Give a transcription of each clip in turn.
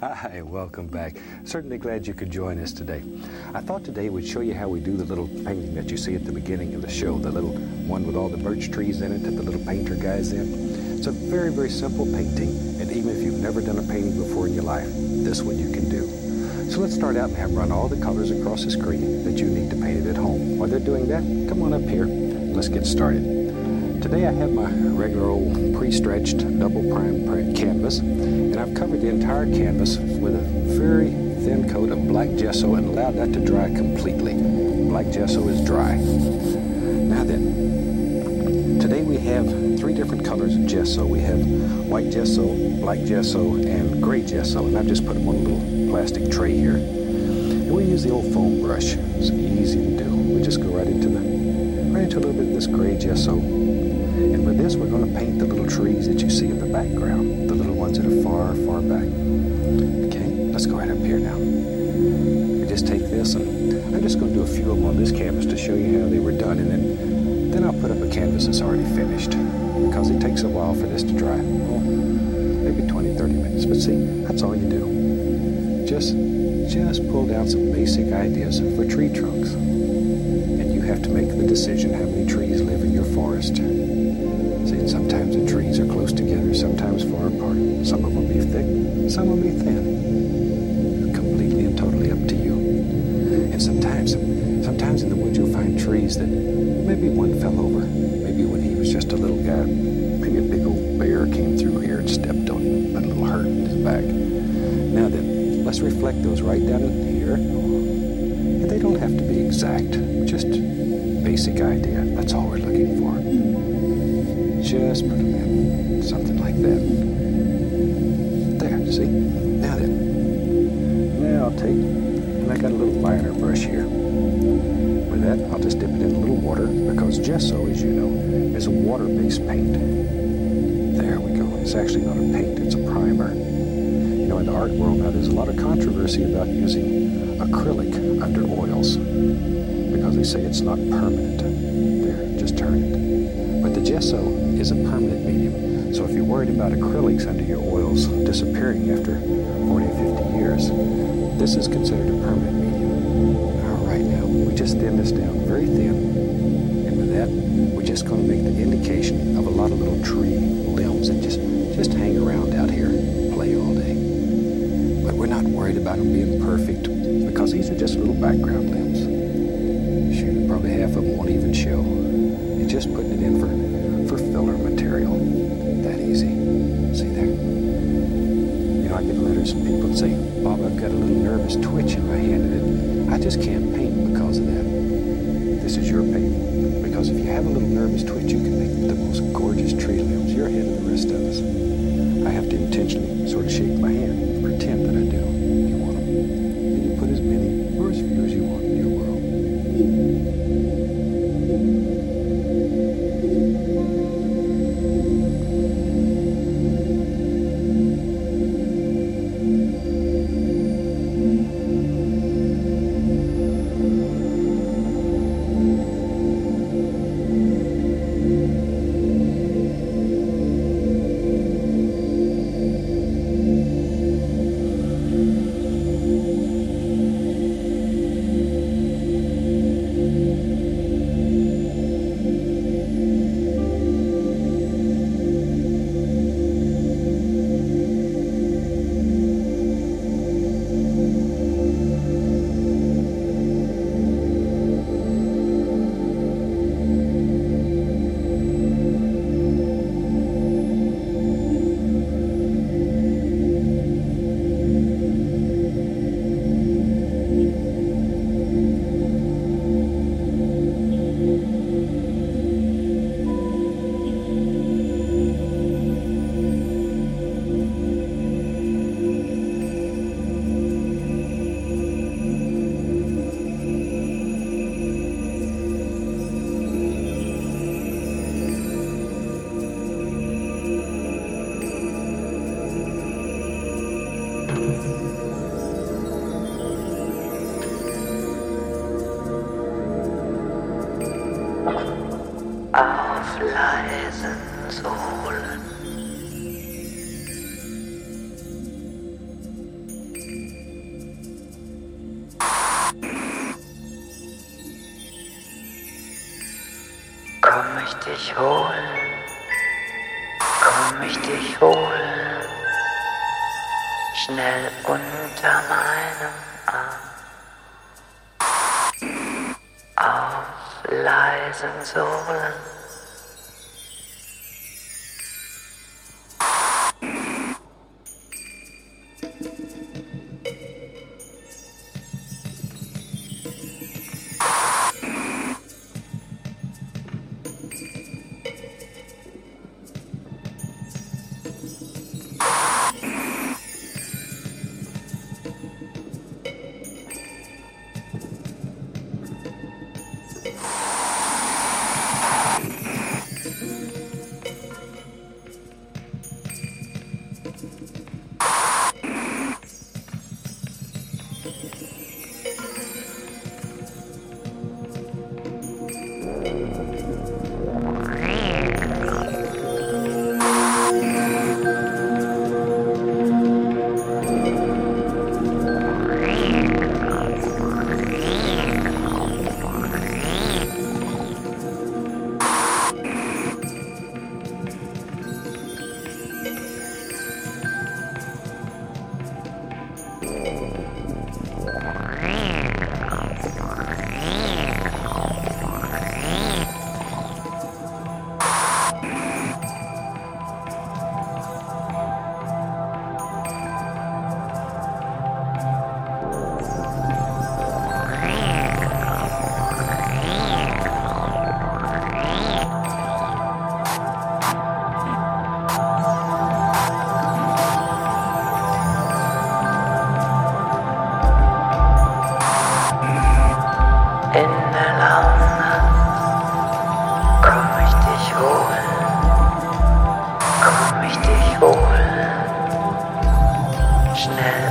Hi, welcome back. Certainly glad you could join us today. I thought today we'd show you how we do the little painting that you see at the beginning of the show, the little one with all the birch trees in it that the little painter guy's in. It's a very, very simple painting, and even if you've never done a painting before in your life, this one you can do. So let's start out and have run all the colors across the screen that you need to paint it at home. While they're doing that, come on up here. Let's get started. Today I have my regular old pre-stretched double prime canvas and I've covered the entire canvas with a very thin coat of black gesso and allowed that to dry completely. Black gesso is dry. Now then, today we have three different colors of gesso. We have white gesso, black gesso, and gray gesso, and I've just put them on a little plastic tray here. And we use the old foam brush. It's easy to do. We just go right into the right into a little bit of this gray gesso this, we're going to paint the little trees that you see in the background, the little ones that are far, far back. Okay, let's go right up here now. We just take this, and I'm just going to do a few of them on this canvas to show you how they were done, and then, then I'll put up a canvas that's already finished, because it takes a while for this to dry. Well, maybe 20, 30 minutes, but see, that's all you do. Just, just pull down some basic ideas for tree trunks. And you have to make the decision how many trees live in your forest. Some will be thin. Completely and totally up to you. And sometimes, sometimes in the woods you'll find trees that maybe one fell over. Maybe when he was just a little guy, maybe a big old bear came through here and stepped on him, got a little hurt in his back. Now then, let's reflect those right down in here. And they don't have to be exact, just basic idea. That's all we're looking for. Just put them in, something like that. See? Now then, now I'll take, and I got a little liner brush here. With that, I'll just dip it in a little water because gesso, as you know, is a water-based paint. There we go. It's actually not a paint, it's a primer. You know, in the art world now, there's a lot of controversy about using acrylic under oils because they say it's not permanent. There, just turn it. Gesso is a permanent medium. So if you're worried about acrylics under your oils disappearing after 40 or 50 years, this is considered a permanent medium. All right, now we just thin this down very thin. And with that, we're just going to make the indication of a lot of little tree limbs that just, just hang around out here, and play all day. But we're not worried about them being perfect because these are just little background limbs. Shoot, probably half of them won't even show. You're just putting it in for from people say, Bob, I've got a little nervous twitch in my hand and I just can't paint because of that. This is your painting. Because if you have a little nervous twitch, you can make the most gorgeous tree limbs. You're ahead of the rest of us. I have to intentionally auf leisen Sohlen. Leisen Krishna.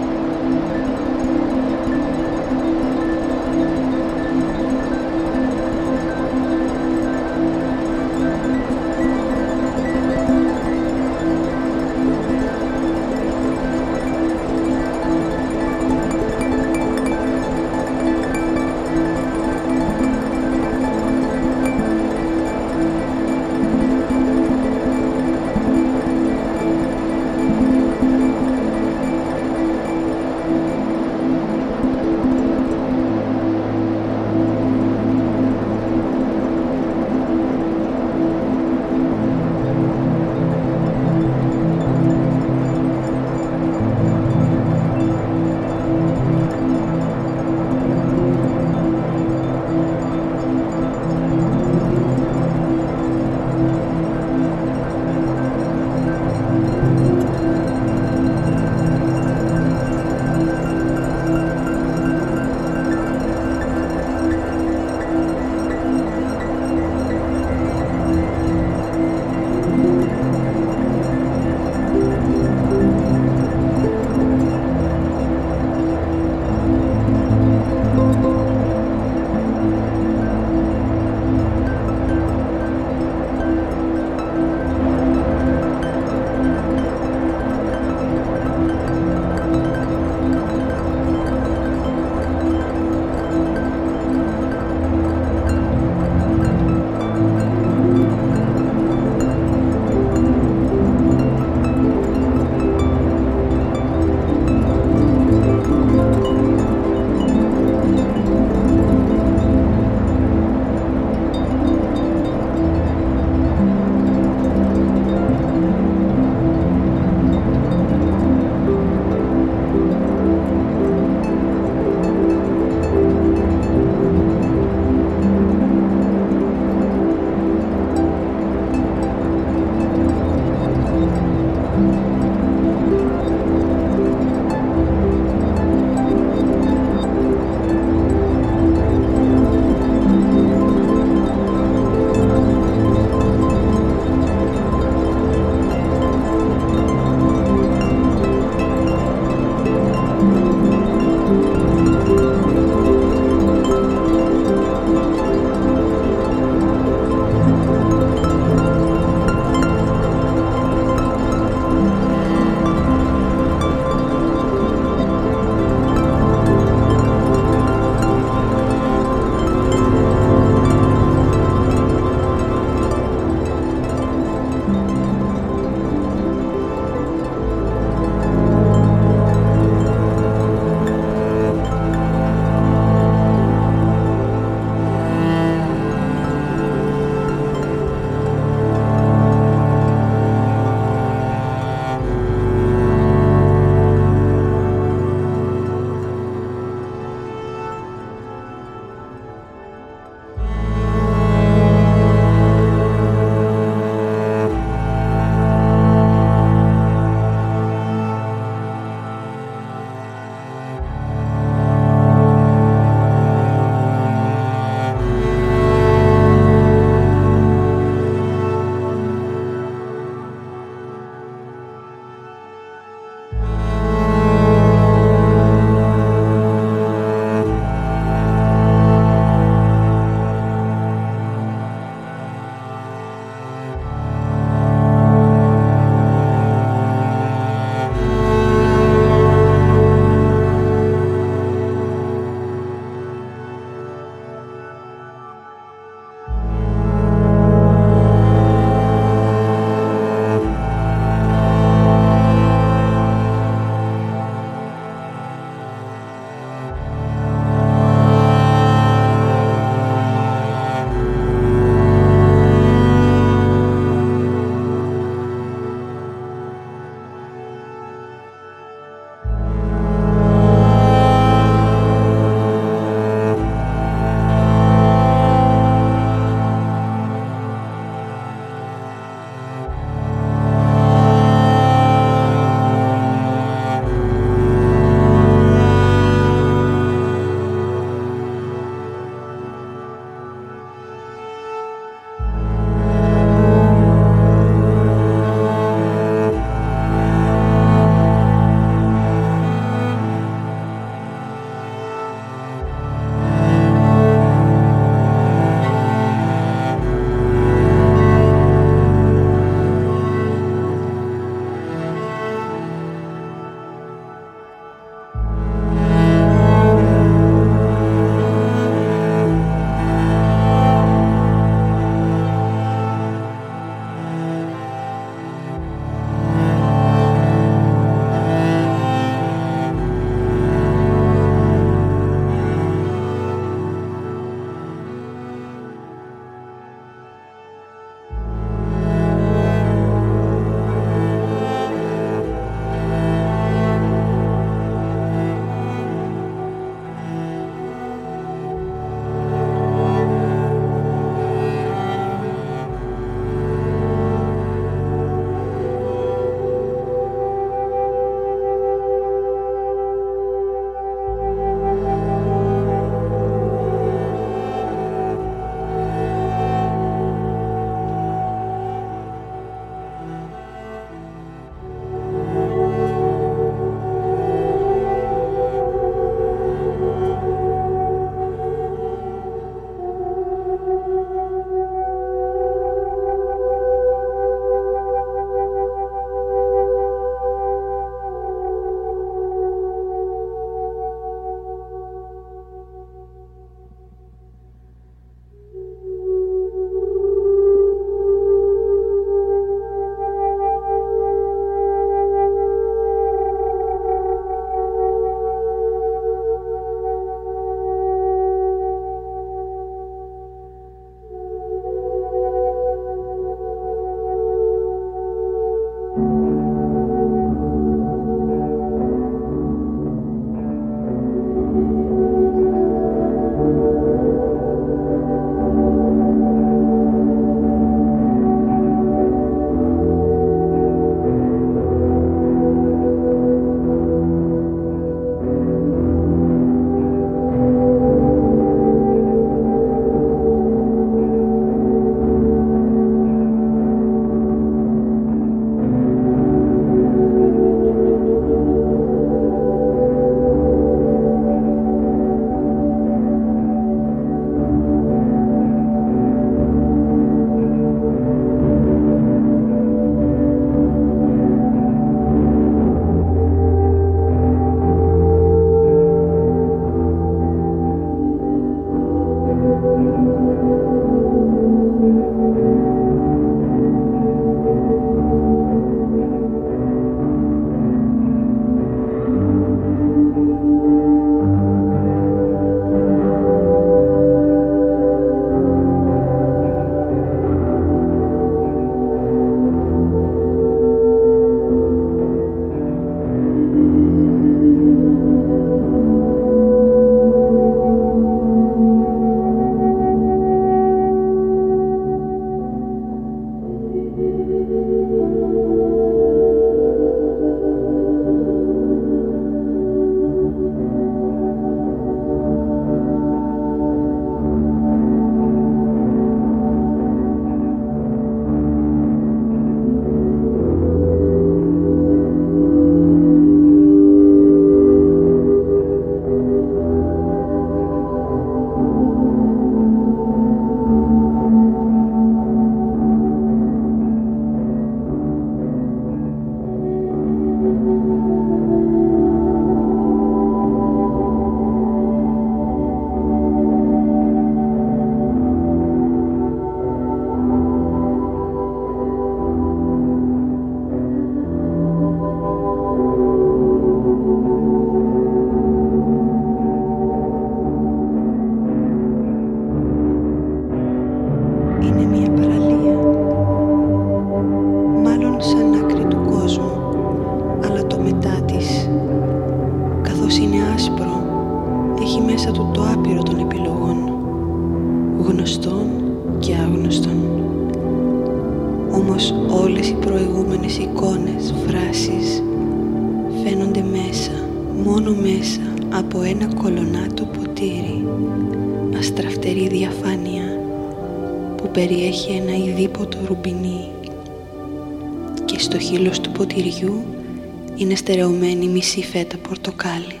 Μισή φέτα πορτοκάλι.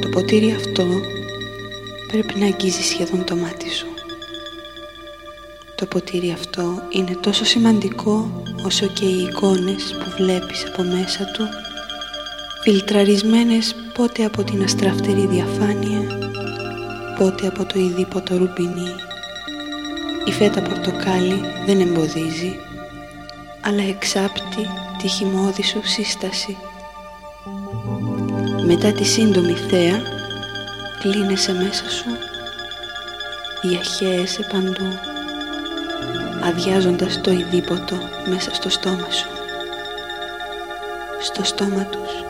Το ποτήρι αυτό πρέπει να αγγίζει σχεδόν το μάτι σου. Το ποτήρι αυτό είναι τόσο σημαντικό όσο και οι εικόνες που βλέπεις από μέσα του φιλτραρισμένες πότε από την αστραφτερή διαφάνεια πότε από το ειδήποτο ρουμπινί η φέτα πορτοκάλι δεν εμποδίζει αλλά εξάπτει τη χυμώδη σου σύσταση μετά τη σύντομη θέα κλείνεσαι μέσα σου διαχέεσαι παντού αδειάζοντας το ειδήποτο μέσα στο στόμα σου στο στόμα τους